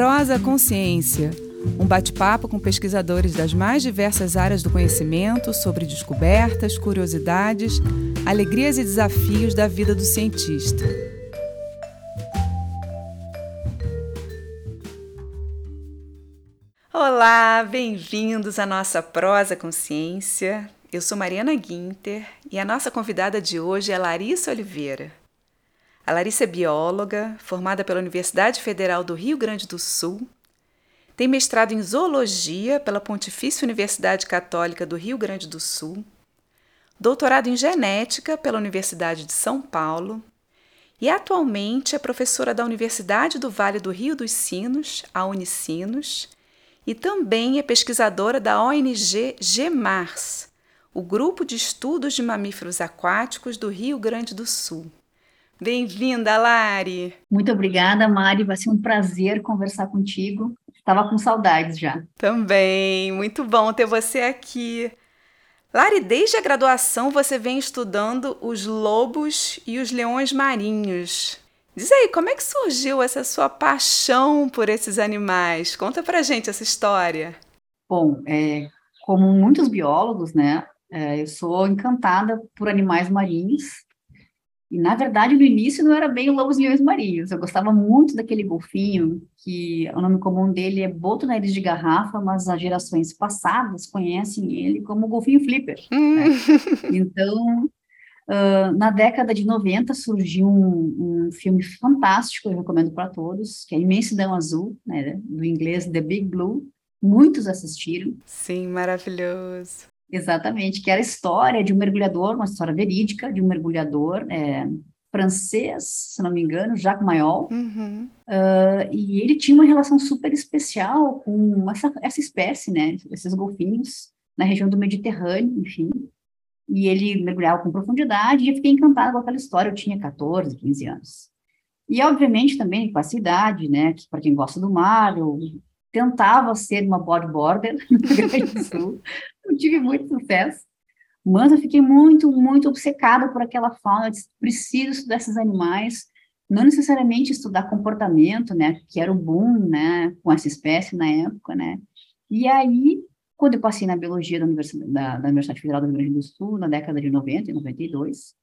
Prosa Consciência, um bate-papo com pesquisadores das mais diversas áreas do conhecimento sobre descobertas, curiosidades, alegrias e desafios da vida do cientista. Olá, bem-vindos à nossa Prosa Consciência. Eu sou Mariana Guinter e a nossa convidada de hoje é Larissa Oliveira. A Larissa é bióloga, formada pela Universidade Federal do Rio Grande do Sul, tem mestrado em zoologia pela Pontifícia Universidade Católica do Rio Grande do Sul, doutorado em genética pela Universidade de São Paulo e atualmente é professora da Universidade do Vale do Rio dos Sinos, a Unicinos, e também é pesquisadora da ONG GEMARS, o Grupo de Estudos de Mamíferos Aquáticos do Rio Grande do Sul. Bem-vinda, Lari! Muito obrigada, Mari. Vai ser um prazer conversar contigo. Estava com saudades já. Também, muito bom ter você aqui. Lari, desde a graduação você vem estudando os lobos e os leões marinhos. Diz aí, como é que surgiu essa sua paixão por esses animais? Conta pra gente essa história. Bom, é, como muitos biólogos, né, é, eu sou encantada por animais marinhos e, na verdade, no início não era bem o lobos leões marinhos. Eu gostava muito daquele golfinho, que o nome comum dele é boto nariz de garrafa, mas as gerações passadas conhecem ele como golfinho flipper. Hum. Né? Então, uh, na década de 90 surgiu um, um filme fantástico, eu recomendo para todos, que é Imensidão Azul, né, do inglês The Big Blue. Muitos assistiram. Sim, maravilhoso. Exatamente, que era a história de um mergulhador, uma história verídica de um mergulhador é, francês, se não me engano, Jacques Mayol, uhum. uh, e ele tinha uma relação super especial com essa, essa espécie, né, esses golfinhos, na região do Mediterrâneo, enfim, e ele mergulhava com profundidade, e eu fiquei encantada com aquela história, eu tinha 14, 15 anos. E, obviamente, também com a cidade, né, que para quem gosta do mar, eu tentava ser uma bodyboarder no Rio Grande do Sul, não tive muito sucesso, mas eu fiquei muito, muito obcecada por aquela fauna, eu disse, preciso estudar esses animais, não necessariamente estudar comportamento, né, que era o boom, né, com essa espécie na época, né, e aí, quando eu passei na biologia da Universidade, da, da Universidade Federal do Rio Grande do Sul, na década de 90 e 92,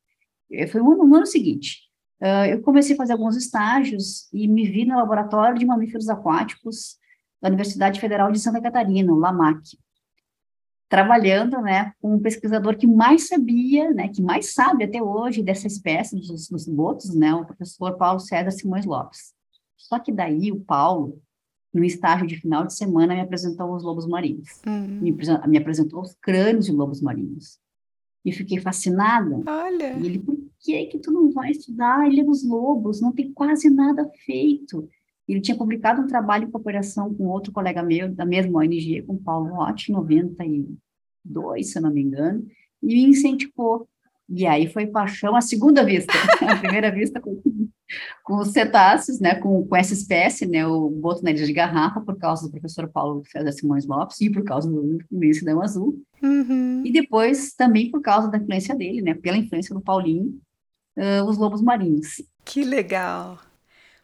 eh, foi no ano, no ano seguinte, uh, eu comecei a fazer alguns estágios e me vi no laboratório de mamíferos aquáticos da Universidade Federal de Santa Catarina, o LAMAC, trabalhando, né, com um pesquisador que mais sabia, né, que mais sabe até hoje dessa espécie dos, dos botos, né, o professor Paulo César Simões Lopes. Só que daí o Paulo, no estágio de final de semana, me apresentou os lobos marinhos. Uhum. Me, me, apresentou os crânios de lobos marinhos. E fiquei fascinada. Olha! E ele, por que que tu não vai estudar a Ilha dos Lobos? Não tem quase nada feito. Ele tinha publicado um trabalho em cooperação com outro colega meu, da mesma ONG, com Paulo Roth, em 92, se eu não me engano, e me incentivou. E aí foi paixão à segunda vista. a primeira vista com, com os cetáceos, né, com, com essa espécie, né, o boto nariz de garrafa, por causa do professor Paulo César Simões Lopes e por causa do imensidão azul. Uhum. E depois também por causa da influência dele, né, pela influência do Paulinho, uh, os lobos marinhos. Que legal!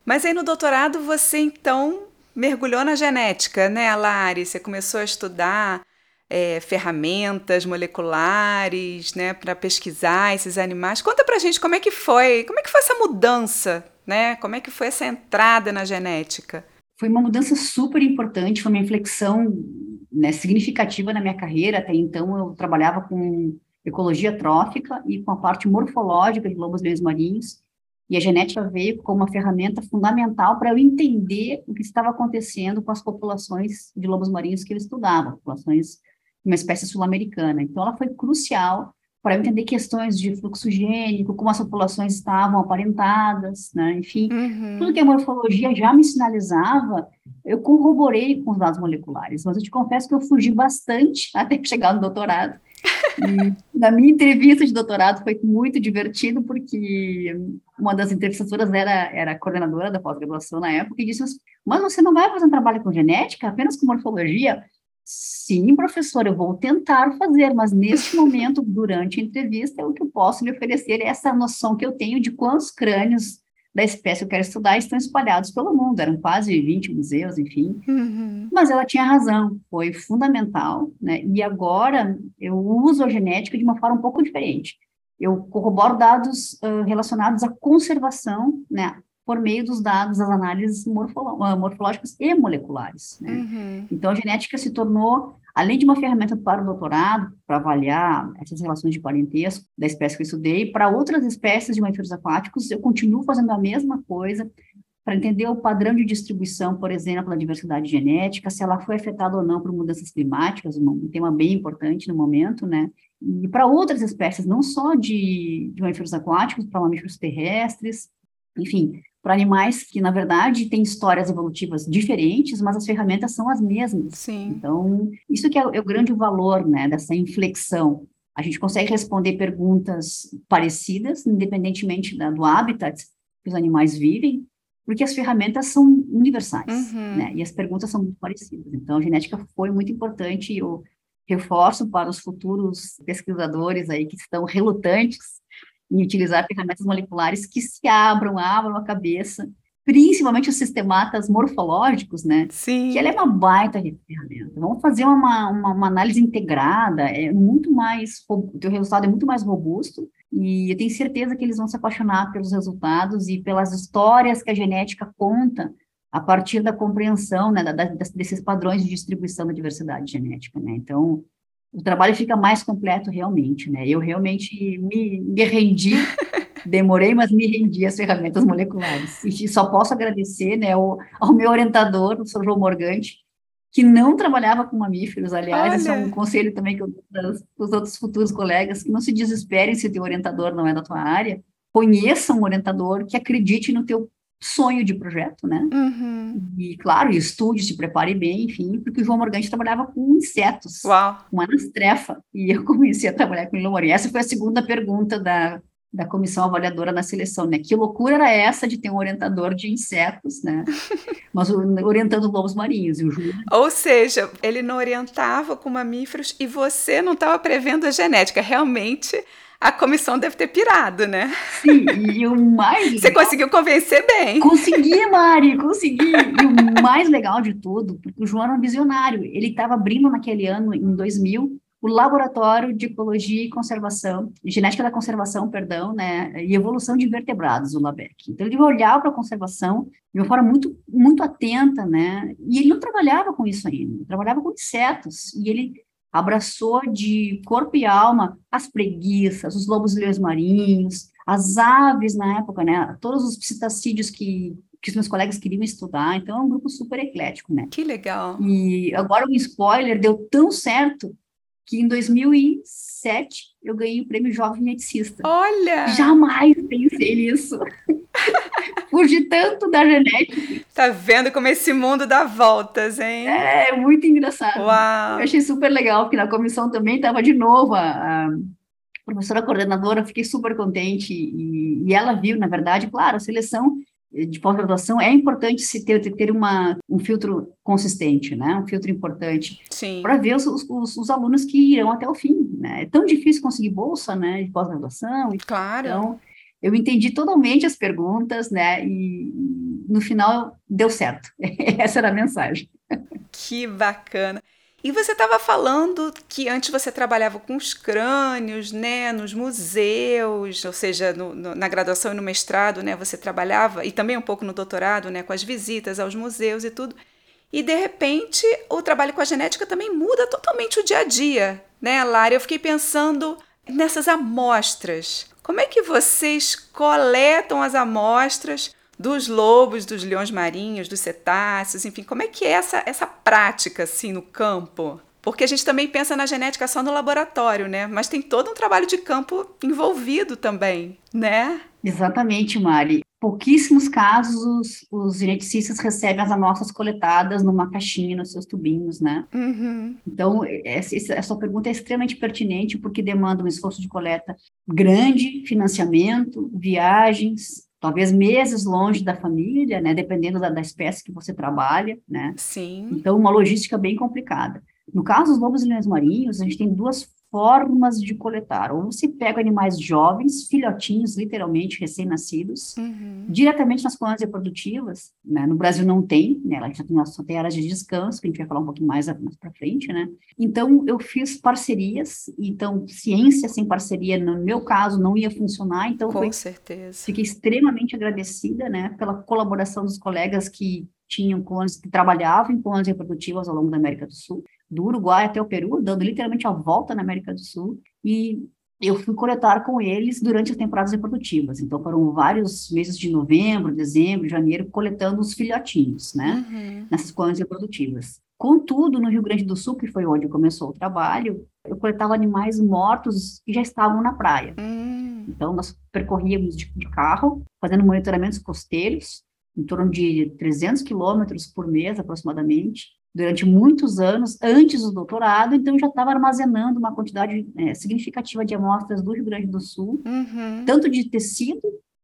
Mas aí no doutorado você então mergulhou na genética, né, Lari? Você começou a estudar é, ferramentas moleculares, né, para pesquisar esses animais. Conta pra gente como é que foi, como é que foi essa mudança, né? Como é que foi essa entrada na genética? Foi uma mudança super importante, foi uma inflexão né, significativa na minha carreira. Até então eu trabalhava com ecologia trófica e com a parte morfológica de lobos marinhos e a genética veio como uma ferramenta fundamental para eu entender o que estava acontecendo com as populações de lobos marinhos que eu estudava, populações de uma espécie sul-americana. Então, ela foi crucial para entender questões de fluxo gênico, como as populações estavam aparentadas, né? enfim, uhum. tudo que a morfologia já me sinalizava, eu corroborei com os dados moleculares, mas eu te confesso que eu fugi bastante até chegar no doutorado, e na minha entrevista de doutorado foi muito divertido, porque uma das entrevistadoras era, era coordenadora da pós-graduação na época e disse: Mas você não vai fazer um trabalho com genética, apenas com morfologia? Sim, professor, eu vou tentar fazer, mas neste momento, durante a entrevista, o que eu posso lhe oferecer é essa noção que eu tenho de quantos crânios da espécie que eu quero estudar estão espalhados pelo mundo, eram quase 20 museus, enfim. Uhum. Mas ela tinha razão, foi fundamental, né? E agora eu uso a genética de uma forma um pouco diferente. Eu corroboro dados uh, relacionados à conservação, né? Por meio dos dados das análises morfológicas e moleculares. Né? Uhum. Então, a genética se tornou Além de uma ferramenta para o doutorado, para avaliar essas relações de parentesco da espécie que eu estudei, para outras espécies de mamíferos aquáticos, eu continuo fazendo a mesma coisa para entender o padrão de distribuição, por exemplo, da diversidade genética, se ela foi afetada ou não por mudanças climáticas, um tema bem importante no momento, né? E para outras espécies, não só de, de mamíferos aquáticos, para mamíferos terrestres, enfim, para animais que, na verdade, têm histórias evolutivas diferentes, mas as ferramentas são as mesmas. Sim. Então, isso que é, é o grande valor, né, dessa inflexão. A gente consegue responder perguntas parecidas, independentemente da, do habitat que os animais vivem, porque as ferramentas são universais, uhum. né, e as perguntas são muito parecidas. Então, a genética foi muito importante e eu reforço para os futuros pesquisadores aí que estão relutantes em utilizar ferramentas moleculares que se abram, abram a cabeça, principalmente os sistematas morfológicos, né? Sim. Que ela é uma baita ferramenta. Vamos fazer uma, uma, uma, análise integrada, é muito mais, o teu resultado é muito mais robusto, e eu tenho certeza que eles vão se apaixonar pelos resultados e pelas histórias que a genética conta a partir da compreensão né, da, da, desses padrões de distribuição da diversidade genética, né? Então, o trabalho fica mais completo realmente, né? Eu realmente me, me rendi, demorei, mas me rendi às ferramentas moleculares. E só posso agradecer, né, ao, ao meu orientador, o professor João Morgante, que não trabalhava com mamíferos, aliás, esse é um conselho também que eu dou para os outros futuros colegas, que não se desesperem se o teu orientador não é da tua área, conheça um orientador que acredite no teu sonho de projeto, né? Uhum. E, claro, estude, se prepare bem, enfim, porque o João Morgante trabalhava com insetos, Uau. com anastrefa, e eu comecei a trabalhar com Ilomori. Essa foi a segunda pergunta da, da comissão avaliadora na seleção, né? Que loucura era essa de ter um orientador de insetos, né? Mas orientando lobos marinhos. E o Júlio... Ou seja, ele não orientava com mamíferos e você não estava prevendo a genética. Realmente a comissão deve ter pirado, né? Sim, e o mais. Você legal... conseguiu convencer bem. Consegui, Mari, consegui. E o mais legal de tudo, porque o João era um visionário. Ele estava abrindo naquele ano, em 2000, o Laboratório de Ecologia e Conservação, Genética da Conservação, perdão, né, e Evolução de Invertebrados, o LABEC. Então, ele olhava para a conservação de uma forma muito, muito atenta, né, e ele não trabalhava com isso ainda, ele trabalhava com insetos, e ele abraçou de corpo e alma as preguiças, os lobos-leões marinhos, as aves na época, né? Todos os psitacídeos que, que os meus colegas queriam estudar. Então, é um grupo super eclético, né? Que legal. E agora, um spoiler, deu tão certo que em 2007 eu ganhei o prêmio Jovem Meticista. Olha! Jamais pensei nisso. Fugi tanto da genética. Tá vendo como esse mundo dá voltas, hein? É, muito engraçado. Uau! Eu achei super legal, porque na comissão também estava de novo a, a, professora coordenadora, fiquei super contente, e, e ela viu, na verdade, claro, a seleção de pós-graduação é importante se ter, ter uma, um filtro consistente, né? Um filtro importante para ver os, os, os, alunos que irão até o fim, né? É tão difícil conseguir bolsa, né? De pós-graduação. Claro. Então, eu entendi totalmente as perguntas, né? E no final deu certo. Essa era a mensagem. Que bacana. E você estava falando que antes você trabalhava com os crânios, né, nos museus, ou seja, no, no, na graduação e no mestrado, né, você trabalhava, e também um pouco no doutorado, né, com as visitas aos museus e tudo. E de repente, o trabalho com a genética também muda totalmente o dia a dia, né, Lara? Eu fiquei pensando nessas amostras. Como é que vocês coletam as amostras dos lobos, dos leões marinhos, dos cetáceos, enfim, como é que é essa, essa prática assim no campo? Porque a gente também pensa na genética só no laboratório, né? Mas tem todo um trabalho de campo envolvido também, né? Exatamente, Mari. Pouquíssimos casos os geneticistas recebem as amostras coletadas numa caixinha, nos seus tubinhos, né? Uhum. Então, essa, essa pergunta é extremamente pertinente porque demanda um esforço de coleta grande, financiamento, viagens, talvez meses longe da família, né? Dependendo da, da espécie que você trabalha, né? Sim. Então, uma logística bem complicada. No caso dos lobos e leões marinhos, a gente tem duas formas de coletar. Ou você pega animais jovens, filhotinhos, literalmente recém-nascidos, uhum. diretamente nas colônias reprodutivas. Né? No Brasil não tem, né? a gente só tem áreas de descanso, que a gente vai falar um pouquinho mais, mais para frente, né? Então, eu fiz parcerias, então, ciência sem parceria, no meu caso, não ia funcionar, então... Com foi, certeza. Fiquei extremamente agradecida, né, pela colaboração dos colegas que tinham colônias, que trabalhavam em colônias reprodutivas ao longo da América do Sul, do Uruguai até o Peru, dando literalmente a volta na América do Sul, e eu fui coletar com eles durante as temporadas reprodutivas. Então, foram vários meses de novembro, dezembro, janeiro, coletando os filhotinhos, né, uhum. nessas colônias reprodutivas. Contudo, no Rio Grande do Sul, que foi onde começou o trabalho, eu coletava animais mortos que já estavam na praia. Uhum. Então, nós percorríamos de, de carro, fazendo monitoramentos costeiros, em torno de 300 quilômetros por mês, aproximadamente, durante muitos anos, antes do doutorado, então já estava armazenando uma quantidade é, significativa de amostras do Rio Grande do Sul, uhum. tanto de tecido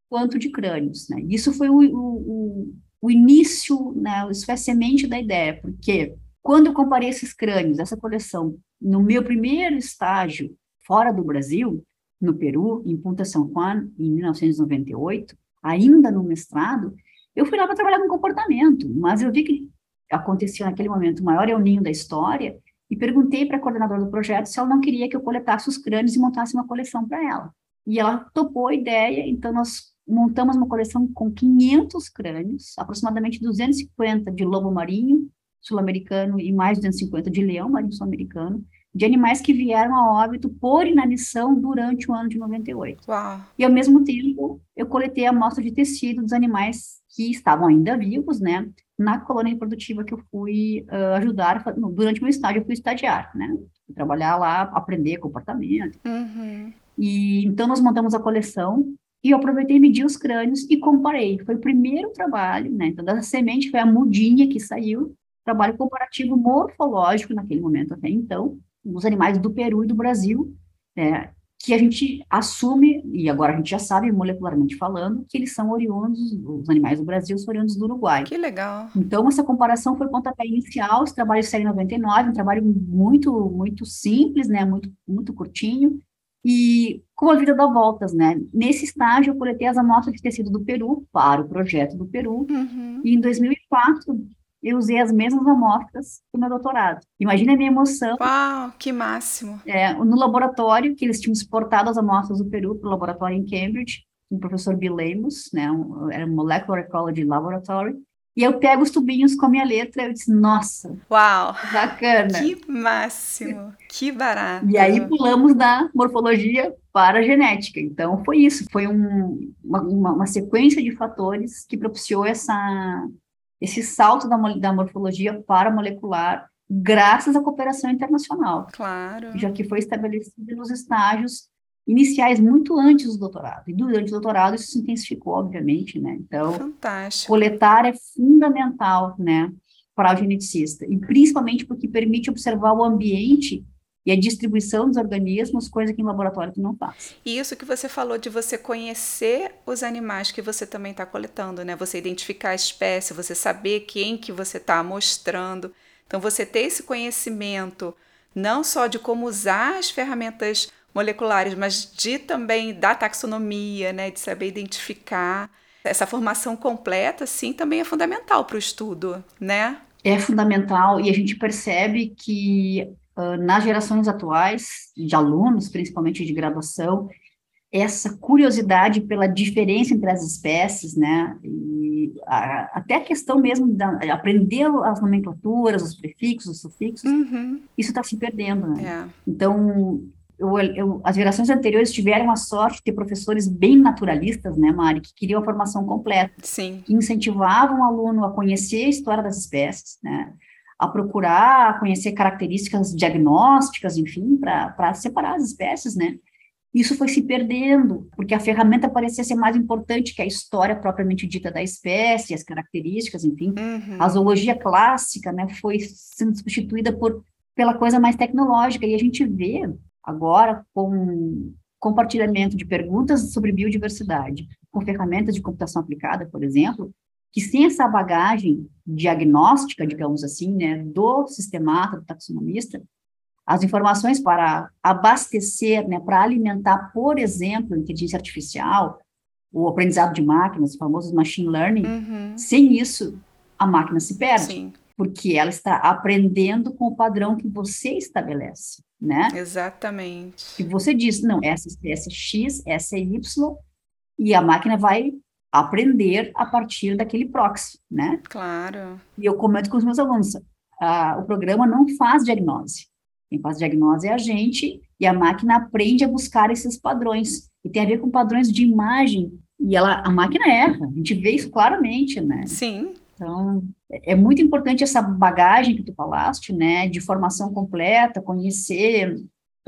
quanto de crânios. Né? Isso foi o, o, o início, né, isso foi a semente da ideia, porque quando eu comparei esses crânios, essa coleção, no meu primeiro estágio fora do Brasil, no Peru, em Punta São Juan, em 1998, ainda no mestrado, eu fui lá para trabalhar com comportamento, mas eu vi que acontecia naquele momento o maior euninho da história e perguntei para a coordenadora do projeto se ela não queria que eu coletasse os crânios e montasse uma coleção para ela. E ela topou a ideia, então nós montamos uma coleção com 500 crânios, aproximadamente 250 de lobo marinho sul-americano e mais de 250 de leão marinho sul-americano, de animais que vieram a óbito por inanição durante o ano de 98. Uau. E, ao mesmo tempo, eu coletei a amostra de tecido dos animais que estavam ainda vivos, né, na colônia reprodutiva que eu fui uh, ajudar, durante meu estágio eu fui estagiar, né, trabalhar lá, aprender comportamento. Uhum. E, então, nós montamos a coleção e eu aproveitei, medi os crânios e comparei. Foi o primeiro trabalho, né, então, da semente foi a mudinha que saiu, trabalho comparativo morfológico naquele momento até então, dos animais do Peru e do Brasil, é, que a gente assume, e agora a gente já sabe, molecularmente falando, que eles são oriundos, os animais do Brasil são oriundos do Uruguai. Que legal. Então, essa comparação foi pontapé inicial, esse trabalho saiu em 99, um trabalho muito, muito simples, né, muito, muito curtinho, e com a vida dá voltas, né? Nesse estágio, eu coletei as amostras de tecido do Peru para o projeto do Peru, uhum. e em 2004, eu usei as mesmas amostras do meu doutorado. Imagina a minha emoção. Uau, que máximo! É, no laboratório, que eles tinham exportado as amostras do Peru para o laboratório em Cambridge, o professor Bill Lemos, né, um, era um Molecular Ecology Laboratory, e eu pego os tubinhos com a minha letra, eu disse, nossa, uau, bacana. Que máximo, que barato. E aí pulamos da morfologia para a genética. Então foi isso, foi um, uma, uma sequência de fatores que propiciou essa esse salto da, da morfologia para molecular, graças à cooperação internacional. Claro. Já que foi estabelecida nos estágios iniciais muito antes do doutorado. E durante o doutorado isso se intensificou, obviamente, né? Então, Fantástico. coletar é fundamental, né, para o geneticista, e principalmente porque permite observar o ambiente e a distribuição dos organismos, coisa que em laboratório tu não faz. E isso que você falou de você conhecer os animais que você também está coletando, né? Você identificar a espécie, você saber quem que você está mostrando. Então, você ter esse conhecimento não só de como usar as ferramentas moleculares, mas de também da taxonomia, né? De saber identificar. Essa formação completa, sim, também é fundamental para o estudo, né? É fundamental e a gente percebe que nas gerações atuais, de alunos, principalmente de graduação, essa curiosidade pela diferença entre as espécies, né, e a, até a questão mesmo de aprender as nomenclaturas, os prefixos, os sufixos, uhum. isso está se perdendo, né? É. Então, eu, eu, as gerações anteriores tiveram a sorte de ter professores bem naturalistas, né, Mari, que queriam a formação completa, Sim. que incentivavam o aluno a conhecer a história das espécies, né, a procurar conhecer características diagnósticas, enfim, para separar as espécies, né? Isso foi se perdendo, porque a ferramenta parecia ser mais importante que a história propriamente dita da espécie, as características, enfim. Uhum. A zoologia clássica, né, foi sendo substituída por pela coisa mais tecnológica, e a gente vê agora com compartilhamento de perguntas sobre biodiversidade, com ferramentas de computação aplicada, por exemplo, que sem essa bagagem diagnóstica, digamos assim, né, do sistemata, do taxonomista, as informações para abastecer, né, para alimentar, por exemplo, inteligência artificial, o aprendizado de máquinas, os famosos machine learning, uhum. sem isso, a máquina se perde. Sim. Porque ela está aprendendo com o padrão que você estabelece, né? Exatamente. E você diz, não, essa espécie é X, essa é Y, e a máquina vai aprender a partir daquele proxy, né? Claro. E eu comento com os meus alunos, ah, o programa não faz diagnose. Quem faz diagnose é a gente, e a máquina aprende a buscar esses padrões. E tem a ver com padrões de imagem, e ela, a máquina erra, a gente vê isso claramente, né? Sim. Então, é muito importante essa bagagem que tu falaste, né, de formação completa, conhecer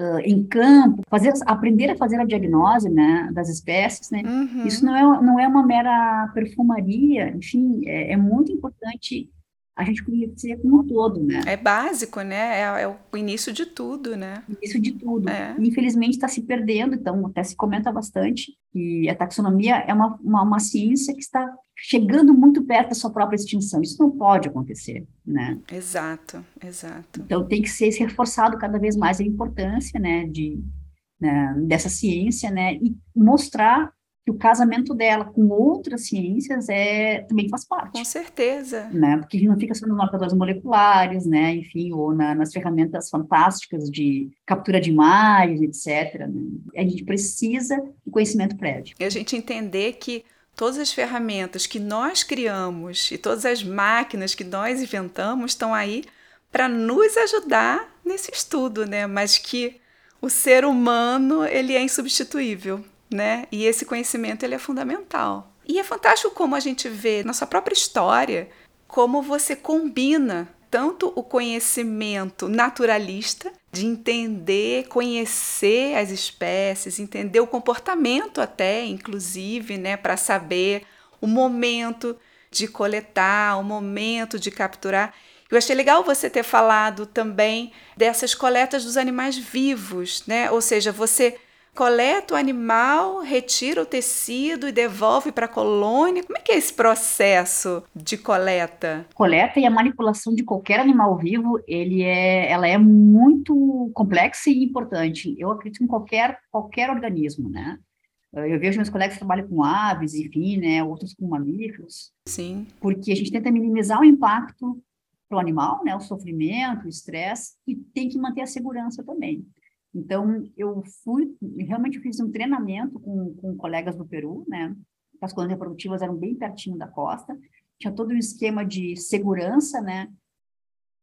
uh, em campo, fazer, aprender a fazer a diagnose, né, das espécies, né, uhum. isso não é, não é uma mera perfumaria, enfim, é, é muito importante a gente conhecer como um todo, né? É básico, né? É, é o início de tudo, né? Início de tudo. É. Infelizmente está se perdendo, então até se comenta bastante que a taxonomia é uma, uma, uma, ciência que está chegando muito perto da sua própria extinção. Isso não pode acontecer, né? Exato, exato. Então tem que ser reforçado cada vez mais a importância, né, de, né, dessa ciência, né, e mostrar que o casamento dela com outras ciências é também faz parte. Com certeza. Né? Porque a gente não fica só nos marcadores moleculares, né? Enfim, ou na, nas ferramentas fantásticas de captura de imagens, etc. Né? A gente precisa do conhecimento prévio. E a gente entender que todas as ferramentas que nós criamos e todas as máquinas que nós inventamos estão aí para nos ajudar nesse estudo, né? Mas que o ser humano ele é insubstituível né? E esse conhecimento ele é fundamental. E é fantástico como a gente vê nossa própria história, como você combina tanto o conhecimento naturalista, de entender, conhecer as espécies, entender o comportamento até, inclusive, né, para saber o momento de coletar, o momento de capturar. Eu achei legal você ter falado também dessas coletas dos animais vivos, né? Ou seja, você coleta o animal, retira o tecido e devolve para a colônia? Como é que é esse processo de coleta? Coleta e a manipulação de qualquer animal vivo, ele é, ela é muito complexa e importante. Eu acredito em qualquer, qualquer organismo, né? Eu vejo meus colegas que trabalham com aves, enfim, né, outros com mamíferos. Sim. Porque a gente tenta minimizar o impacto para o animal, né, o sofrimento, o estresse, e tem que manter a segurança também. Então, eu fui, realmente fiz um treinamento com, com colegas do Peru, né? As colônias reprodutivas eram bem pertinho da costa, tinha todo um esquema de segurança, né?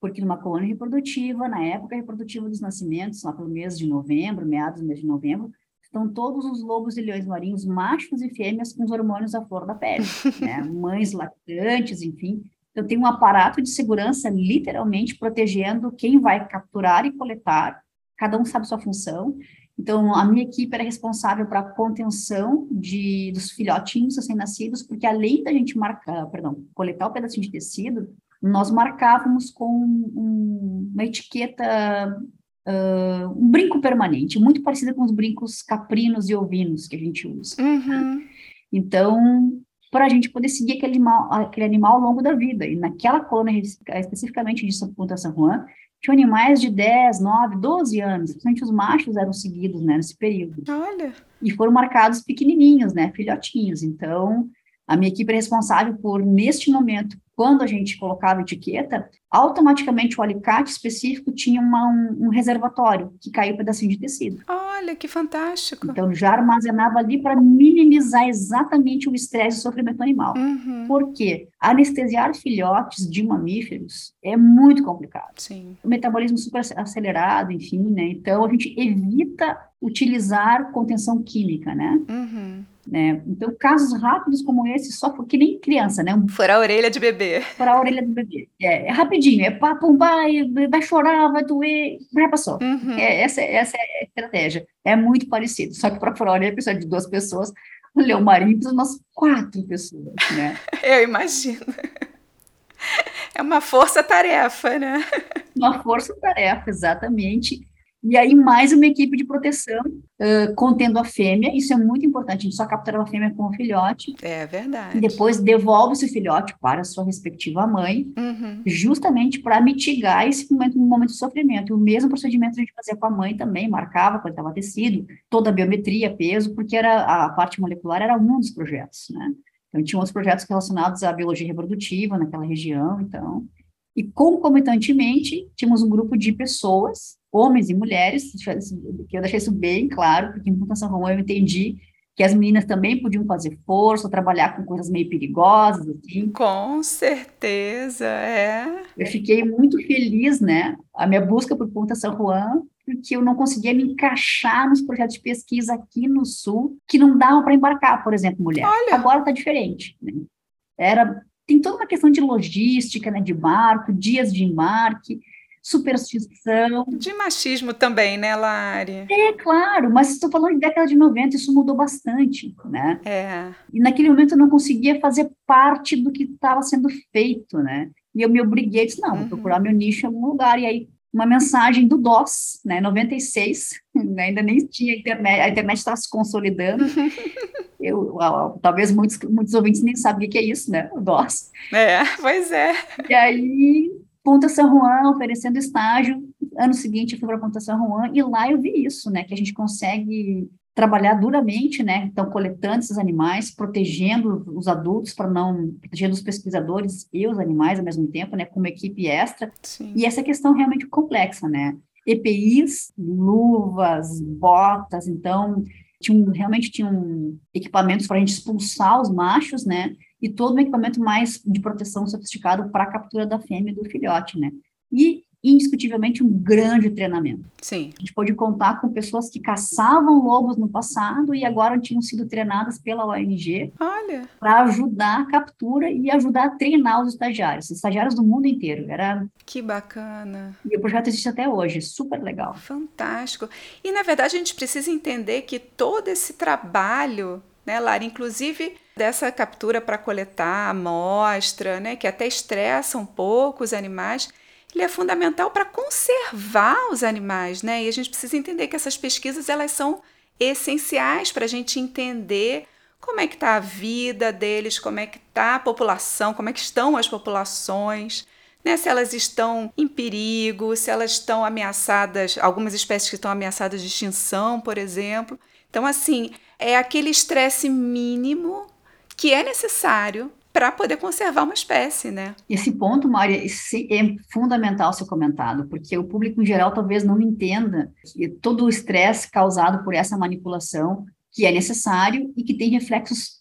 Porque numa colônia reprodutiva, na época reprodutiva dos nascimentos, lá pelo mês de novembro, meados do mês de novembro, estão todos os lobos e leões marinhos, machos e fêmeas, com os hormônios à flor da pele, né? Mães lactantes, enfim. Então, tem um aparato de segurança literalmente protegendo quem vai capturar e coletar cada um sabe sua função. Então, a minha equipe era responsável para a contenção de, dos filhotinhos recém-nascidos, porque além da gente marcar, perdão, coletar o pedacinho de tecido, nós marcávamos com um, uma etiqueta, uh, um brinco permanente, muito parecido com os brincos caprinos e ovinos que a gente usa. Uhum. Então, para a gente poder seguir aquele animal, aquele animal ao longo da vida. E naquela colônia, especificamente de Ponta San Juan, tinham animais de 10, 9, 12 anos, principalmente os machos eram seguidos, né, nesse período. Olha! E foram marcados pequenininhos, né, filhotinhos. Então, a minha equipe é responsável por, neste momento, quando a gente colocava etiqueta, automaticamente o alicate específico tinha uma, um, um, reservatório que caiu um pedacinho de tecido. Olha, que fantástico! Então já armazenava ali para minimizar exatamente o estresse e o sofrimento animal. Uhum. Por quê? Anestesiar filhotes de mamíferos é muito complicado. Sim. O metabolismo super acelerado, enfim, né? Então a gente evita utilizar contenção química, né? Uhum. Né? Então, casos rápidos como esse, só que nem criança, né? Furar a orelha de bebê. Furar a orelha do bebê. É, é rapidinho, é papo, vai, vai chorar, vai doer, já passou. Uhum. É, essa, essa é a estratégia. É muito parecido, só que para furar a orelha precisa de duas pessoas, o marinho precisa de umas quatro pessoas, né? Eu imagino. É uma força-tarefa, né? Uma força-tarefa, exatamente. E aí, mais uma equipe de proteção uh, contendo a fêmea, isso é muito importante, a gente só capturava a fêmea com o filhote. É verdade. E depois devolve-se o filhote para a sua respectiva mãe, uhum. justamente para mitigar esse momento, momento de sofrimento. O mesmo procedimento a gente fazia com a mãe também, marcava quando estava tecido, toda a biometria, peso, porque era a parte molecular era um dos projetos, né? Então, tinha outros projetos relacionados à biologia reprodutiva naquela região, então. E concomitantemente, tínhamos um grupo de pessoas homens e mulheres, que eu deixei isso bem claro, porque em São Romão eu entendi que as meninas também podiam fazer força, trabalhar com coisas meio perigosas, assim. Com certeza, é. Eu fiquei muito feliz, né? A minha busca por Ponta São Juan, porque eu não conseguia me encaixar nos projetos de pesquisa aqui no Sul, que não davam para embarcar, por exemplo, mulher. Olha. Agora está diferente. Né? Era tem toda uma questão de logística, né, de barco, dias de embarque superstição. De machismo também, né, Lari? É, claro, mas estou falando de década de 90, isso mudou bastante, né? É. E naquele momento eu não conseguia fazer parte do que estava sendo feito, né? E eu me obriguei, disse, não, vou uhum. procurar meu nicho em algum lugar, e aí uma mensagem do DOS, né, 96, né, ainda nem tinha internet, a internet estava se consolidando. Eu, talvez muitos, muitos ouvintes nem sabem o que é isso, né, o DOS. É, pois é. E aí Ponta São Juan oferecendo estágio. Ano seguinte eu fui para Ponta São Juan e lá eu vi isso, né? Que a gente consegue trabalhar duramente, né? Então, coletando esses animais, protegendo os adultos para não protegendo os pesquisadores e os animais ao mesmo tempo, né? Com uma equipe extra. Sim. E essa questão realmente complexa, né? EPIs, luvas, botas, então tinham, realmente tinham equipamentos para a gente expulsar os machos, né? E todo um equipamento mais de proteção sofisticado para a captura da fêmea e do filhote, né? E, indiscutivelmente, um grande treinamento. Sim. A gente pode contar com pessoas que caçavam lobos no passado e agora tinham sido treinadas pela ONG para ajudar a captura e ajudar a treinar os estagiários, estagiários do mundo inteiro. Era que bacana. E o projeto existe até hoje, super legal. Fantástico. E na verdade a gente precisa entender que todo esse trabalho, né, Lara, inclusive dessa captura para coletar amostra, né, que até estressa um pouco os animais, ele é fundamental para conservar os animais, né? E a gente precisa entender que essas pesquisas elas são essenciais para a gente entender como é que está a vida deles, como é que está a população, como é que estão as populações, né? Se elas estão em perigo, se elas estão ameaçadas, algumas espécies que estão ameaçadas de extinção, por exemplo. Então, assim, é aquele estresse mínimo que é necessário para poder conservar uma espécie, né? Esse ponto, Maria, é fundamental ser comentado, porque o público em geral talvez não entenda que todo o estresse causado por essa manipulação, que é necessário e que tem reflexos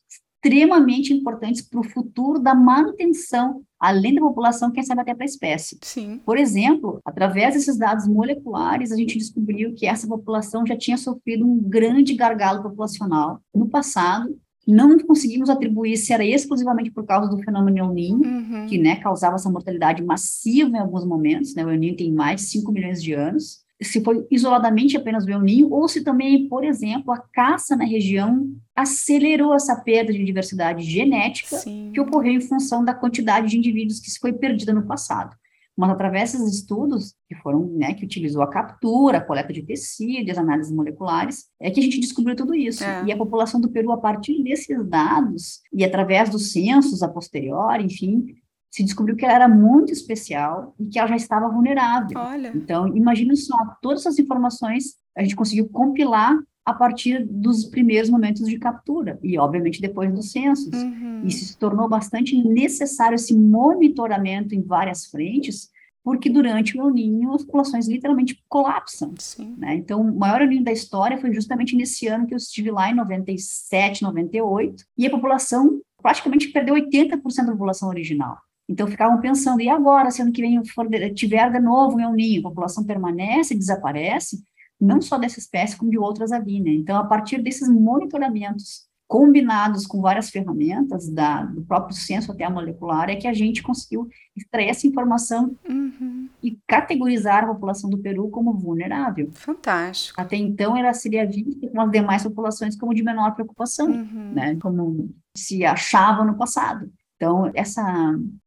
extremamente importantes para o futuro da manutenção, além da população, quem sabe até para a espécie. Sim. Por exemplo, através desses dados moleculares, a gente descobriu que essa população já tinha sofrido um grande gargalo populacional no passado não conseguimos atribuir se era exclusivamente por causa do fenômeno El Niño, uhum. que né, causava essa mortalidade massiva em alguns momentos, né, o El Niño tem mais de 5 milhões de anos, se foi isoladamente apenas o El Niño, ou se também, por exemplo, a caça na região acelerou essa perda de diversidade genética Sim. que ocorreu em função da quantidade de indivíduos que se foi perdida no passado mas através desses estudos que foram, né, que utilizou a captura, a coleta de tecido, as análises moleculares, é que a gente descobriu tudo isso. É. E a população do Peru, a partir desses dados e através dos censos a posteriori, enfim, se descobriu que ela era muito especial e que ela já estava vulnerável. Olha. Então, imagina só, todas essas informações a gente conseguiu compilar a partir dos primeiros momentos de captura e, obviamente, depois dos censos. Uhum. Isso se tornou bastante necessário esse monitoramento em várias frentes, porque durante o El Ninho as populações literalmente colapsam. Né? Então, o maior El Ninho da história foi justamente nesse ano que eu estive lá, em 97, 98, e a população praticamente perdeu 80% da população original. Então, ficavam pensando, e agora, se ano que vem for, tiver de novo um Ninho, a população permanece, desaparece? não só dessa espécie, como de outras ali, né? Então, a partir desses monitoramentos combinados com várias ferramentas, da, do próprio censo até a molecular, é que a gente conseguiu extrair essa informação uhum. e categorizar a população do Peru como vulnerável. Fantástico. Até então, ela seria vista com as demais populações como de menor preocupação, uhum. né? Como se achava no passado. Então, essa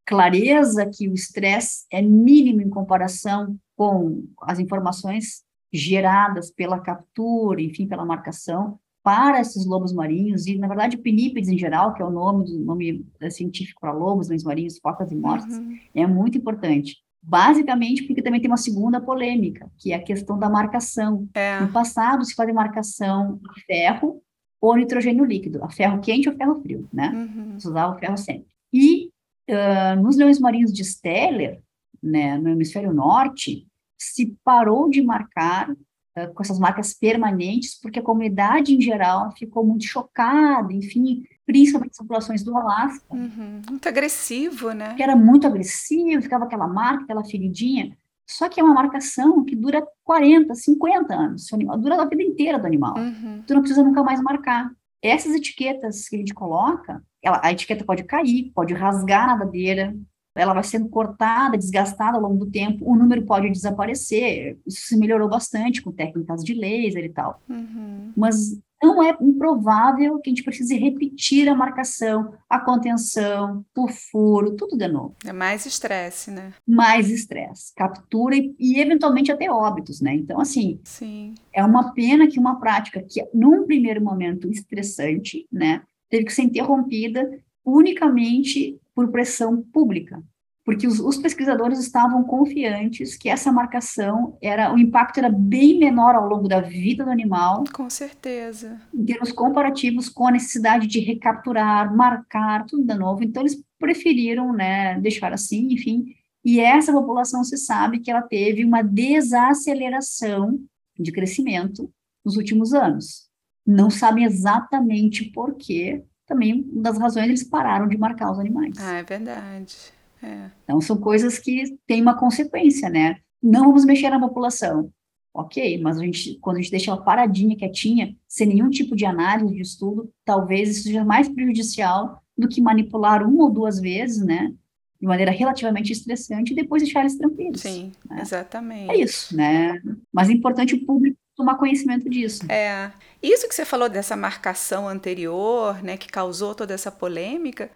clareza que o estresse é mínimo em comparação com as informações geradas pela captura, enfim, pela marcação, para esses lobos marinhos, e na verdade pinípedes em geral, que é o nome, do, nome científico para lobos, leões marinhos, focas e mortes, uhum. é muito importante. Basicamente porque também tem uma segunda polêmica, que é a questão da marcação. É. No passado se fazia marcação a ferro ou nitrogênio líquido, a ferro quente ou ferro frio, né? Uhum. Se usava o ferro sempre. E uh, nos leões marinhos de Steller, né, no hemisfério norte, se parou de marcar uh, com essas marcas permanentes, porque a comunidade em geral ficou muito chocada, enfim, principalmente as populações do Alasca. Uhum. Muito agressivo, né? Que era muito agressivo, ficava aquela marca, aquela feridinha. Só que é uma marcação que dura 40, 50 anos, dura a vida inteira do animal. Uhum. Tu não precisa nunca mais marcar. Essas etiquetas que a gente coloca, ela, a etiqueta pode cair, pode rasgar a nadadeira, ela vai sendo cortada, desgastada ao longo do tempo, o número pode desaparecer. Isso se melhorou bastante com técnicas de laser e tal. Uhum. Mas não é improvável que a gente precise repetir a marcação, a contenção, o furo, tudo de novo. É mais estresse, né? Mais estresse, captura e, e, eventualmente até óbitos, né? Então, assim, Sim. é uma pena que uma prática que, num primeiro momento estressante, né, teve que ser interrompida unicamente por pressão pública, porque os, os, pesquisadores estavam confiantes que essa marcação era o impacto era bem menor ao longo da vida do animal. Com certeza. Em termos comparativos com a necessidade de recapturar, marcar, tudo de novo. Então eles preferiram, né, deixar assim, enfim. E essa população se sabe que ela teve uma desaceleração de crescimento nos últimos anos. Não sabem exatamente por quê, também uma das razões eles pararam de marcar os animais. Ah, é verdade. É. Então, são coisas que têm uma consequência, né? Não vamos mexer na população. Ok, mas a gente, quando a gente deixa ela paradinha, quietinha, sem nenhum tipo de análise, de estudo, talvez isso seja mais prejudicial do que manipular uma ou duas vezes, né? De maneira relativamente estressante e depois deixar eles tranquilos. Sim, né? exatamente. É isso, né? Mas é importante o público tomar conhecimento disso. É. Isso que você falou dessa marcação anterior, né, que causou toda essa polêmica,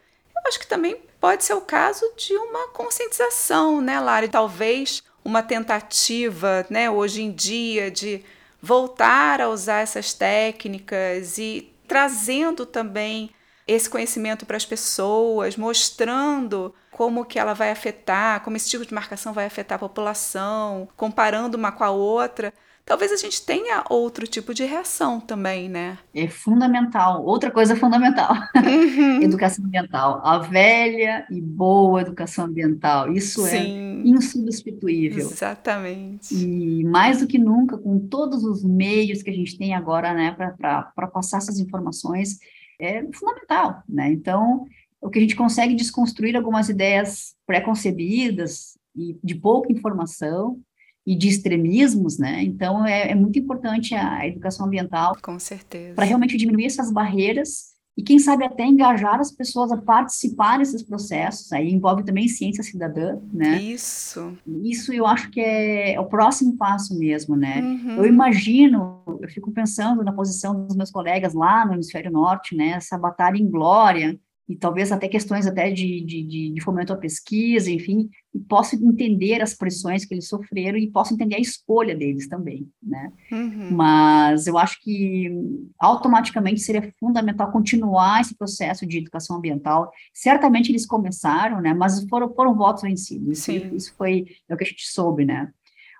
acho que também pode ser o caso de uma conscientização, né, Lara? Talvez uma tentativa, né, hoje em dia, de voltar a usar essas técnicas e trazendo também esse conhecimento para as pessoas, mostrando como que ela vai afetar, como esse tipo de marcação vai afetar a população, comparando uma com a outra talvez a gente tenha outro tipo de reação também, né? É fundamental. Outra coisa fundamental: uhum. educação ambiental. A velha e boa educação ambiental. Isso é Sim. é insubstituível. Exatamente. E mais do que nunca, com todos os meios que a gente tem agora, né, para passar essas informações, é fundamental, né? Então, o que a gente consegue desconstruir algumas ideias pré-concebidas e de pouca informação, e de extremismos, né? Então é, é muito importante a educação ambiental. Com certeza. Para realmente diminuir essas barreiras e quem sabe até engajar as pessoas a participar desses processos. Aí envolve também ciência cidadã, né? Isso. Isso eu acho que é, o próximo passo mesmo, né? Uhum. Eu imagino, eu fico pensando na posição dos meus colegas lá no hemisfério norte, né? Essa batalha em glória e talvez até questões até de, de, de, fomento à pesquisa, enfim, e posso entender as pressões que eles sofreram e posso entender a escolha deles também, né? Uhum. Mas eu acho que automaticamente seria fundamental continuar esse processo de educação ambiental. Certamente eles começaram, né? Mas foram, foram votos vencidos. Isso, isso foi é o que a gente soube, né?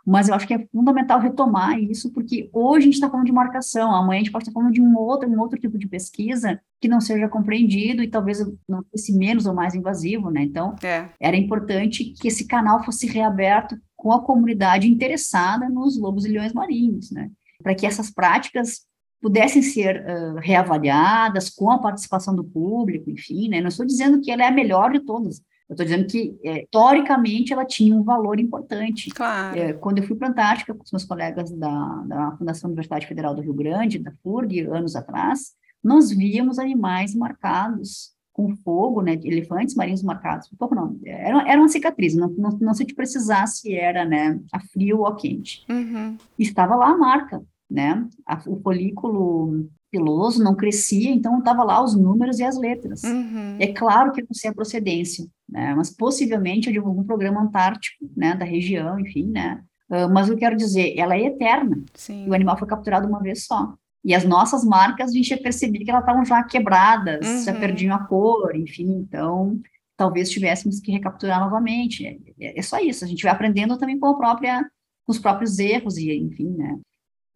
Mas eu acho que é fundamental retomar isso, porque hoje a gente está falando de marcação, amanhã a gente pode estar falando de um outro, um outro tipo de pesquisa que não seja compreendido e talvez não fosse menos ou mais invasivo, né? Então, é. era importante que esse canal fosse reaberto com a comunidade interessada nos lobos e leões marinhos, né? Para que essas práticas pudessem ser uh, reavaliadas com a participação do público, enfim, né? Não estou dizendo que ela é a melhor de todas, eu estou dizendo que, é, historicamente, ela tinha um valor importante. Claro. É, quando eu fui para a Antártica com os meus colegas da, da Fundação Universidade Federal do Rio Grande, da FURG, anos atrás, nós víamos animais marcados com fogo, né, elefantes marinhos marcados, fogo não, era, era uma cicatriz, não, não, não se precisasse se era, né, a frio ou a quente. Uhum. Estava lá a marca, né, a, o folículo piloso não crescia, então estava lá os números e as letras. Uhum. É claro que eu não sei a procedência, né? Mas possivelmente de algum programa antártico, né, da região, enfim, né? Uh, mas eu quero dizer, ela é eterna. Sim. O animal foi capturado uma vez só. E as nossas marcas, a gente percebia que elas estavam já quebradas, uhum. já perdiam a cor, enfim, então talvez tivéssemos que recapturar novamente. É, é, é, só isso, a gente vai aprendendo também com, a própria, com os próprios erros, e enfim, né?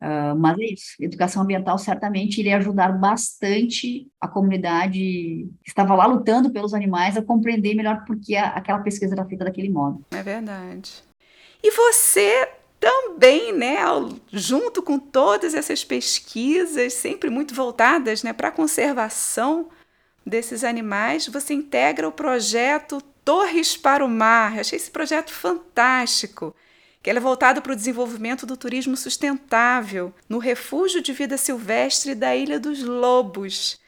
Uh, mas é isso, educação ambiental certamente iria ajudar bastante a comunidade que estava lá lutando pelos animais a compreender melhor por que aquela pesquisa era feita daquele modo. É verdade. E você também, né, junto com todas essas pesquisas, sempre muito voltadas né, para a conservação desses animais, você integra o projeto Torres para o Mar. Eu achei esse projeto fantástico que ele é voltado para o desenvolvimento do turismo sustentável no refúgio de vida silvestre da Ilha dos Lobos,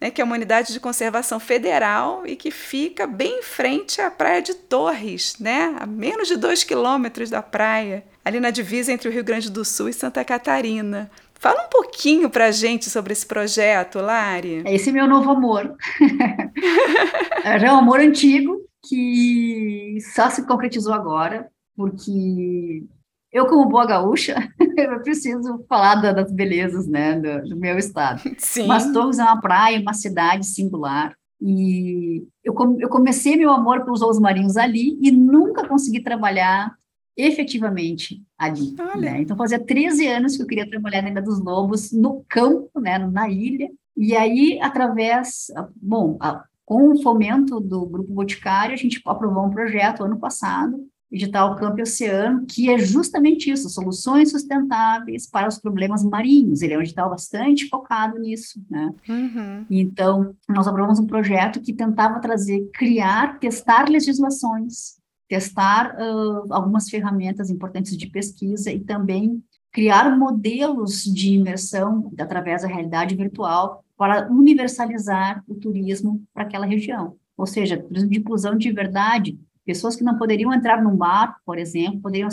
né, que é uma unidade de conservação federal e que fica bem em frente à Praia de Torres, né, a menos de dois quilômetros da praia, ali na divisa entre o Rio Grande do Sul e Santa Catarina. Fala um pouquinho para a gente sobre esse projeto, Lari. Esse é meu novo amor. é um amor antigo que só se concretizou agora porque eu, como boa gaúcha, eu preciso falar das belezas, né, do, do meu estado. Sim. Mas Torres é uma praia, uma cidade singular, e eu, eu comecei meu amor pelos ovos marinhos ali e nunca consegui trabalhar efetivamente ali. Né? Então, fazia 13 anos que eu queria trabalhar na Ilha dos Lobos, no campo, né, na ilha, e aí, através, bom, a, com o fomento do Grupo Boticário, a gente aprovou um projeto ano passado, edital Campo Oceano, que é justamente isso, soluções sustentáveis para os problemas marinhos. Ele é um edital bastante focado nisso, né? Uhum. Então, nós aprovamos um projeto que tentava trazer, criar, testar legislações, testar uh, algumas ferramentas importantes de pesquisa e também criar modelos de imersão através da realidade virtual para universalizar o turismo para aquela região. Ou seja, turismo de inclusão de verdade, Pessoas que não poderiam entrar num bar, por exemplo, poderiam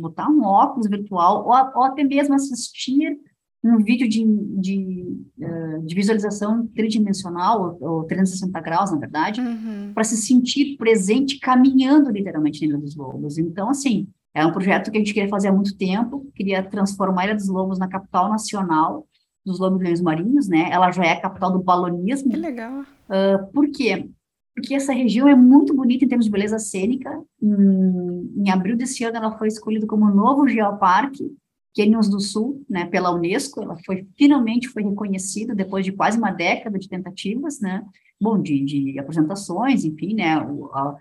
botar um óculos virtual ou, ou até mesmo assistir um vídeo de, de, eh, de visualização tridimensional, ou, ou 360 graus, na verdade, uhum. para se sentir presente caminhando literalmente na Ilha dos Lobos. Então, assim, é um projeto que a gente queria fazer há muito tempo, queria transformar a Ilha dos Lobos na capital nacional dos lobos marinhos, né? Ela já é a capital do balonismo. Que legal. Uh, por quê? Porque essa região é muito bonita em termos de beleza cênica. Em, em abril desse ano, ela foi escolhida como novo geoparque Canyons do Sul, né, pela Unesco. Ela foi finalmente foi reconhecida depois de quase uma década de tentativas, né? Bom, de, de apresentações, enfim, né? O, a,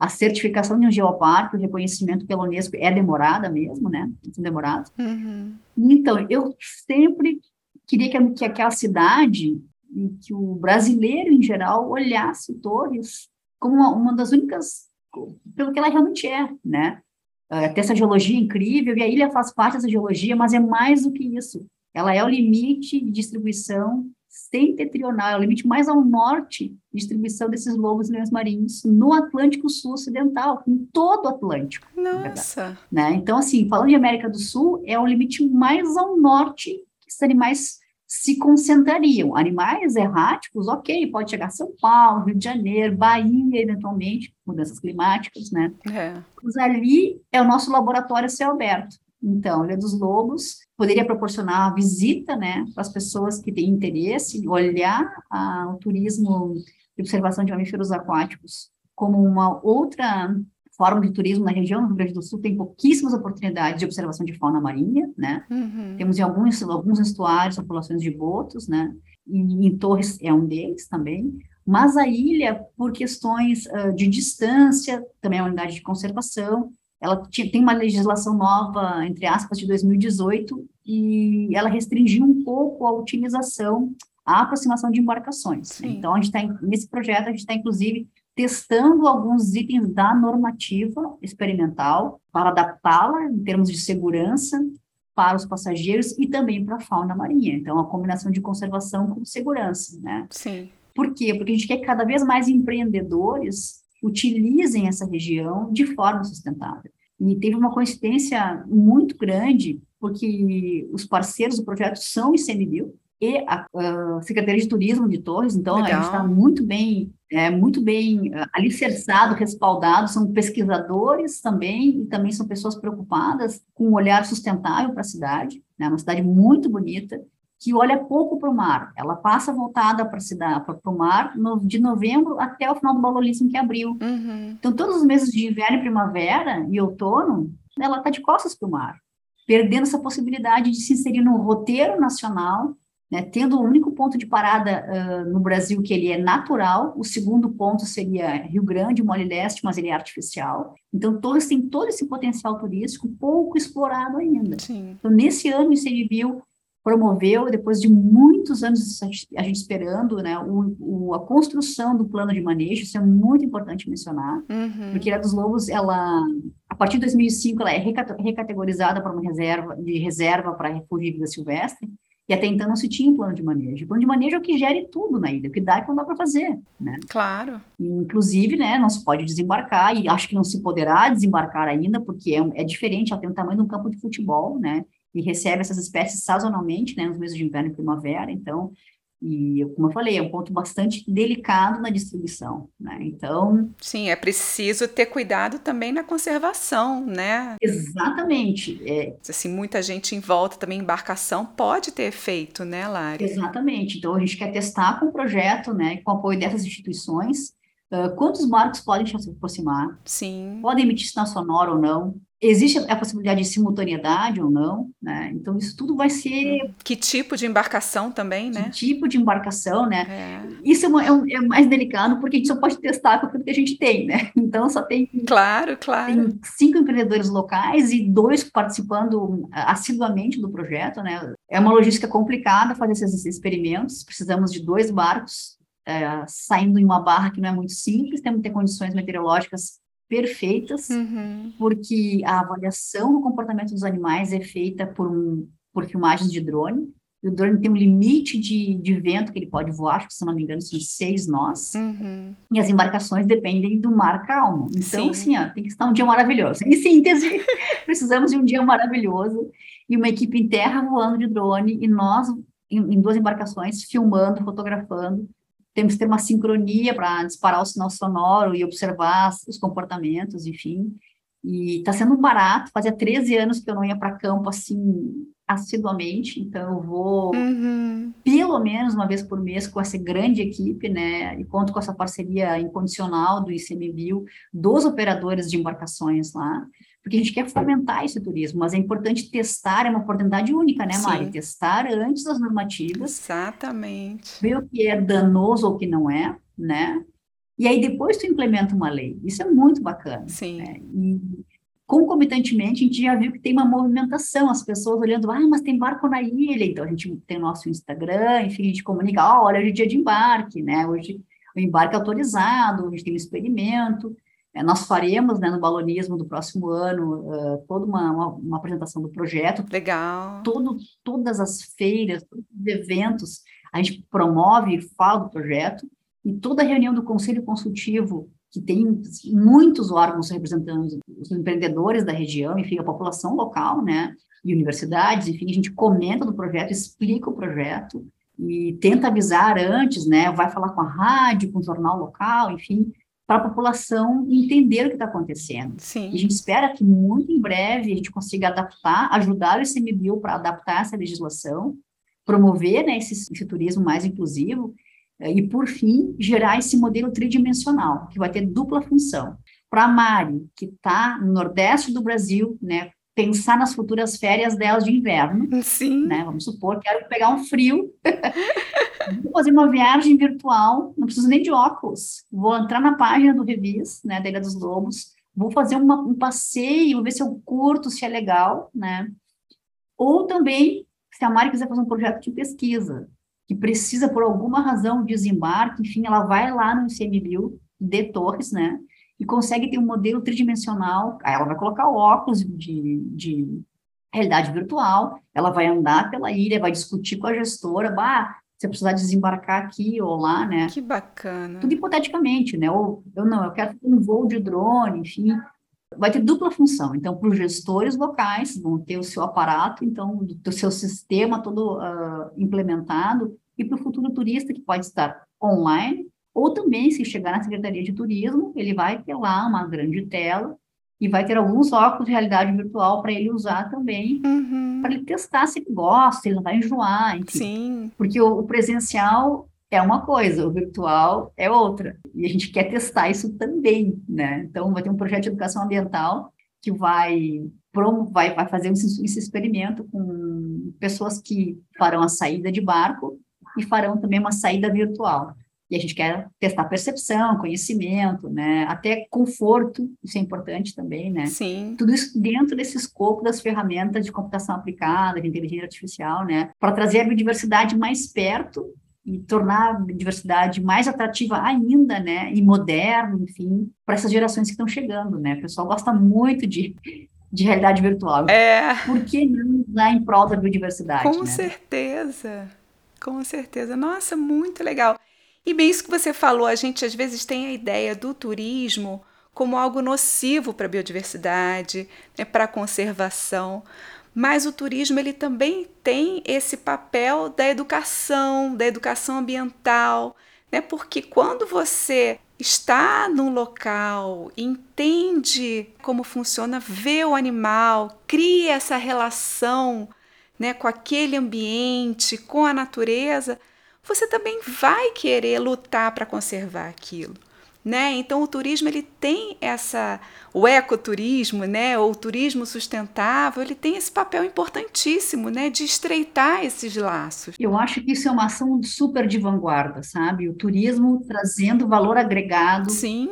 a certificação de um geoparque, o reconhecimento pela Unesco é demorada mesmo, né? São demorados. Uhum. Então, eu sempre queria que, que aquela cidade e que o brasileiro, em geral, olhasse Torres como uma, uma das únicas, pelo que ela realmente é, né? Uh, tem essa geologia incrível, e a ilha faz parte dessa geologia, mas é mais do que isso. Ela é o limite de distribuição setentrional, é o limite mais ao norte de distribuição desses lobos e leões marinhos no Atlântico Sul Ocidental, em todo o Atlântico. Nossa! Né? Então, assim, falando de América do Sul, é o limite mais ao norte que esses animais se concentrariam. Animais erráticos, ok, pode chegar a São Paulo, Rio de Janeiro, Bahia, eventualmente, mudanças climáticas, né? É. Mas ali é o nosso laboratório céu aberto. Então, Ilha dos Lobos poderia proporcionar a visita, né, para as pessoas que têm interesse, olhar a, o turismo de observação de mamíferos aquáticos como uma outra Fórum de Turismo na região do Rio Grande do Sul tem pouquíssimas oportunidades de observação de fauna marinha, né? Uhum. Temos em alguns, alguns estuários populações de botos, né? E em Torres é um deles também. Mas a ilha, por questões uh, de distância, também é uma unidade de conservação, ela tem uma legislação nova, entre aspas, de 2018, e ela restringiu um pouco a utilização, a aproximação de embarcações. Sim. Então, a gente está nesse projeto, a gente está, inclusive, testando alguns itens da normativa experimental para adaptá-la em termos de segurança para os passageiros e também para a fauna marinha. Então, a combinação de conservação com segurança, né? Sim. Por quê? Porque a gente quer que cada vez mais empreendedores utilizem essa região de forma sustentável. E teve uma coincidência muito grande, porque os parceiros do projeto são o ICMBio, e a, Secretaria de Turismo de Torres, então Legal. a gente está muito bem, é, muito bem uh, alicerçado, respaldado, são pesquisadores também, e também são pessoas preocupadas com um olhar sustentável para a cidade, né, uma cidade muito bonita, que olha pouco para o mar, ela passa voltada para o mar no, de novembro até o final do Balolíssimo, que é abril. Uhum. Então, todos os meses de inverno, primavera e outono, ela está de costas para o mar, perdendo essa possibilidade de se inserir no roteiro nacional né, tendo o um único ponto de parada uh, no Brasil que ele é natural, o segundo ponto seria Rio Grande, Mole Leste, mas ele é artificial. Então, Torres tem todo esse potencial turístico pouco explorado ainda. Sim. Então, nesse ano, o ICMBio promoveu, depois de muitos anos a gente esperando, né, o, o, a construção do plano de manejo, isso é muito importante mencionar, uhum. porque a dos Lobos, ela, a partir de 2005, ela é recategorizada para uma reserva, de reserva para refúgio de vida silvestre, e até então não se tinha um plano de manejo. O plano de manejo é o que gere tudo na ilha, o que dá e o que não dá para fazer, né? Claro. inclusive, né, não se pode desembarcar, e acho que não se poderá desembarcar ainda, porque é, é diferente, ela tem o tamanho de um campo de futebol, né? E recebe essas espécies sazonalmente, né, nos meses de inverno e primavera, então e, como eu falei, é um ponto bastante delicado na distribuição, né? Então... Sim, é preciso ter cuidado também na conservação, né? Exatamente. É... Assim, muita gente em volta também, embarcação, pode ter efeito, né, Lari? Exatamente. Então, a gente quer testar com o projeto, né, com o apoio dessas instituições, uh, quantos barcos podem se aproximar, Sim. podem emitir sinal sonoro ou não, Existe a possibilidade de simultaneidade ou não, né? Então, isso tudo vai ser. Que tipo de embarcação também, né? Que tipo de embarcação, né? É. Isso é, é, é, mais delicado porque a gente só pode testar com aquilo que a gente tem, né? Então, só tem. Claro, claro. Tem cinco empreendedores locais e dois participando assiduamente do projeto, né? É uma logística complicada fazer esses experimentos. Precisamos de dois barcos é, saindo em uma barra que não é muito simples, temos que ter condições meteorológicas perfeitas, uhum. porque a avaliação do comportamento dos animais é feita por, um, por filmagens de drone. O drone tem um limite de, de vento que ele pode voar, acho que, se não me engano, são seis nós. Uhum. E as embarcações dependem do mar calmo. Então, Sim. assim, ó, tem que estar um dia maravilhoso. Em síntese, precisamos de um dia maravilhoso e uma equipe em terra voando de drone e nós, em, em duas embarcações, filmando, fotografando temos que ter uma sincronia para disparar o sinal sonoro e observar os comportamentos, enfim. E está sendo barato, fazia 13 anos que eu não ia para campo assim assiduamente, então eu vou uhum. pelo menos uma vez por mês com essa grande equipe, né? E conto com essa parceria incondicional do ICMBio, dos operadores de embarcações lá porque a gente quer fomentar esse turismo, mas é importante testar, é uma oportunidade única, né, Mari? Sim. Testar antes das normativas. Exatamente. Ver o que é danoso ou o que não é, né? E aí depois tu implementa uma lei. Isso é muito bacana. Sim. Né? E concomitantemente, a gente já viu que tem uma movimentação, as pessoas olhando, ah, mas tem barco na ilha, então a gente tem o nosso Instagram, enfim, a gente comunica, oh, olha, hoje é dia de embarque, né? Hoje o embarque é autorizado, gente tem um experimento. É, nós faremos, né, no balonismo do próximo ano, uh, toda uma, uma, uma, apresentação do projeto. Legal. Todo, todas as feiras, todos os eventos, a gente promove e fala do projeto, e toda reunião do Conselho Consultivo, que tem muitos órgãos representando os empreendedores da região, enfim, a população local, né, e universidades, enfim, a gente comenta do projeto, explica o projeto, e tenta avisar antes, né, vai falar com a rádio, com o jornal local, enfim, para a população entender o que está acontecendo. Sim. E a gente espera que muito em breve a gente consiga adaptar, ajudar o ICMBio para adaptar essa legislação, promover né, esse, esse turismo mais inclusivo eh, e, por fim, gerar esse modelo tridimensional, que vai ter dupla função. Para a Mari, que está no Nordeste do Brasil, né, pensar nas futuras férias delas de inverno. Sim. Né, vamos supor, quero pegar um frio Vou fazer uma viagem virtual, não preciso nem de óculos. Vou entrar na página do Revis, né, da Ilha dos Lobos, vou fazer uma, um passeio, ver se eu curto, se é legal, né? Ou também, se a Mari quiser fazer um projeto de pesquisa, que precisa, por alguma razão, desembarque, enfim, ela vai lá no ICMBio de Torres, né? E consegue ter um modelo tridimensional, aí ela vai colocar óculos de, de realidade virtual, ela vai andar pela ilha, vai discutir com a gestora, bah, você precisar desembarcar aqui ou lá, né? Que bacana. Tudo hipoteticamente, né? Ou eu não, eu quero um voo de drone, enfim. vai ter dupla função. Então, para os gestores locais, vão ter o seu aparato, então, o seu sistema todo uh, implementado, e para o futuro turista, que pode estar online, ou também, se chegar na Secretaria de Turismo, ele vai ter lá uma grande tela e vai ter alguns óculos de realidade virtual para ele usar também, uhum. para ele testar se ele gosta, se ele não vai enjoar, enfim. Sim. Porque o, o presencial é uma coisa, o virtual é outra. E a gente quer testar isso também, né? Então, vai ter um projeto de educação ambiental que vai, vai, vai fazer esse, esse experimento com pessoas que farão a saída de barco e farão também uma saída virtual. E a gente quer testar percepção, conhecimento, né? Até conforto, isso é importante também, né? Sim. Tudo isso dentro desse escopo das ferramentas de computação aplicada, de inteligência artificial, né? Para trazer a biodiversidade mais perto e tornar a diversidade mais atrativa ainda, né, e moderna, enfim, para essas gerações que estão chegando, né? O pessoal gosta muito de, de realidade virtual. É. Por que não usar em prol da biodiversidade? Com né? certeza, com certeza. Nossa, muito legal. E bem isso que você falou, a gente às vezes tem a ideia do turismo como algo nocivo para a biodiversidade, né, para a conservação mas o turismo ele também tem esse papel da educação, da educação ambiental, né? Porque quando você está num local, entende como funciona, vê o animal, cria essa relação, né, com aquele ambiente, com a natureza, você também vai querer lutar para conservar aquilo né? Então o turismo ele tem essa o ecoturismo, né, ou o turismo sustentável, ele tem esse papel importantíssimo, né, de estreitar esses laços. Eu acho que isso é uma ação super de vanguarda, sabe? O turismo trazendo valor agregado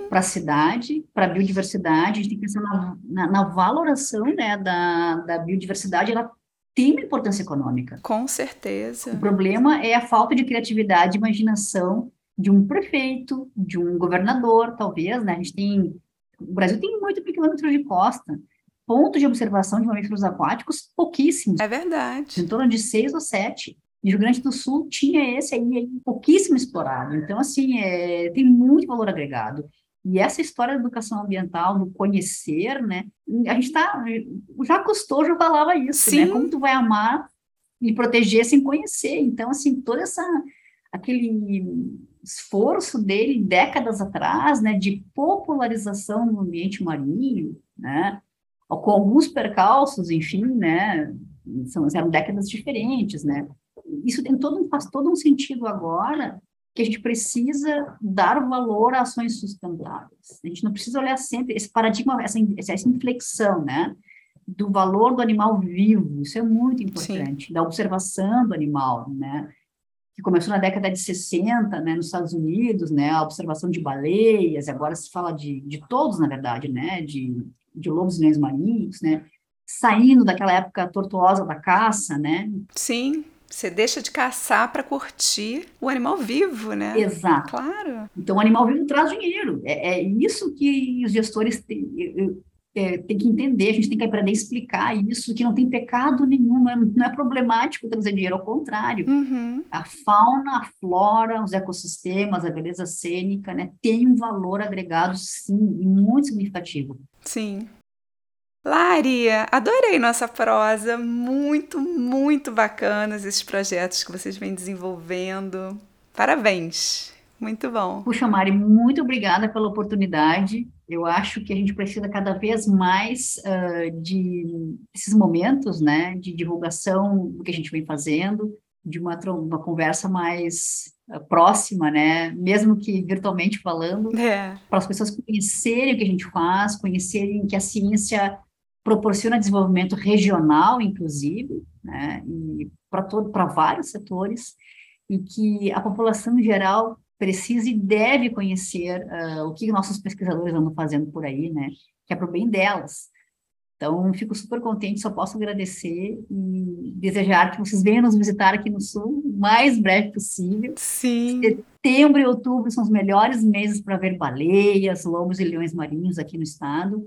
para a cidade, para a biodiversidade, a gente tem que pensar na, na, na valoração, né, da, da biodiversidade, ela tem uma importância econômica. Com certeza. O problema é a falta de criatividade, imaginação de um prefeito, de um governador, talvez, né? A gente tem, o Brasil tem muito quilômetros de costa, pontos de observação de mamíferos aquáticos pouquíssimos. É verdade. Em torno de seis ou sete. E o Rio Grande do Sul tinha esse aí, aí pouquíssimo explorado. Então, assim, é, tem muito valor agregado. E essa história da educação ambiental, do conhecer, né? A gente tá, já custou, já falava isso, né? Sim. né? Como tu vai amar e proteger sem conhecer. Então, assim, toda essa aquele esforço dele décadas atrás, né, de popularização do ambiente marinho, né, com alguns percalços, enfim, né, são, eram décadas diferentes, né, isso tem todo, faz todo um sentido agora que a gente precisa dar valor a ações sustentáveis. A gente não precisa olhar sempre esse paradigma, essa, essa inflexão, né, do valor do animal vivo, isso é muito importante, Sim. da observação do animal, né, que começou na década de 60, né, nos Estados Unidos, né, a observação de baleias, agora se fala de, de todos, na verdade, né, de, de lobos e leões marinhos, né, saindo daquela época tortuosa da caça, né. Sim, você deixa de caçar para curtir o animal vivo, né? Exato. Claro. Então, o animal vivo traz dinheiro. É, é isso que os gestores têm é, tem que entender, a gente tem que aprender a explicar isso, que não tem pecado nenhum, não é, não é problemático trazer dinheiro, ao contrário. Uhum. A fauna, a flora, os ecossistemas, a beleza cênica, né, tem um valor agregado, sim, muito significativo. Sim. Laria, adorei nossa prosa, muito, muito bacanas esses projetos que vocês vêm desenvolvendo. Parabéns, muito bom. Puxa, Mari, muito obrigada pela oportunidade. Eu acho que a gente precisa cada vez mais uh, de esses momentos, né, de divulgação do que a gente vem fazendo, de uma, uma conversa mais uh, próxima, né, mesmo que virtualmente falando, é. para as pessoas conhecerem o que a gente faz, conhecerem que a ciência proporciona desenvolvimento regional, inclusive, né, e para todo, para vários setores, e que a população em geral precisa e deve conhecer uh, o que nossos pesquisadores andam fazendo por aí, né? Que é para o bem delas. Então, fico super contente, só posso agradecer e desejar que vocês venham nos visitar aqui no Sul o mais breve possível. Sim. Setembro e outubro são os melhores meses para ver baleias, lobos e leões marinhos aqui no estado.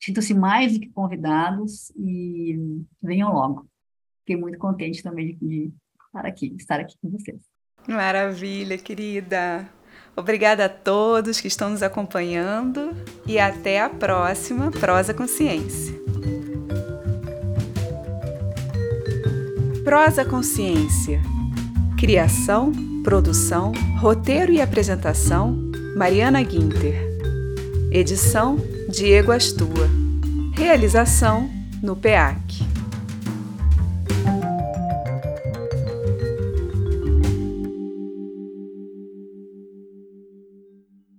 Sinto-se mais do que convidados e venham logo. Fiquei muito contente também de, de estar aqui, estar aqui com vocês. Maravilha, querida. Obrigada a todos que estão nos acompanhando e até a próxima Prosa Consciência. Prosa Consciência. Criação, produção, roteiro e apresentação: Mariana Guinter. Edição: Diego Astua. Realização: no PEAC.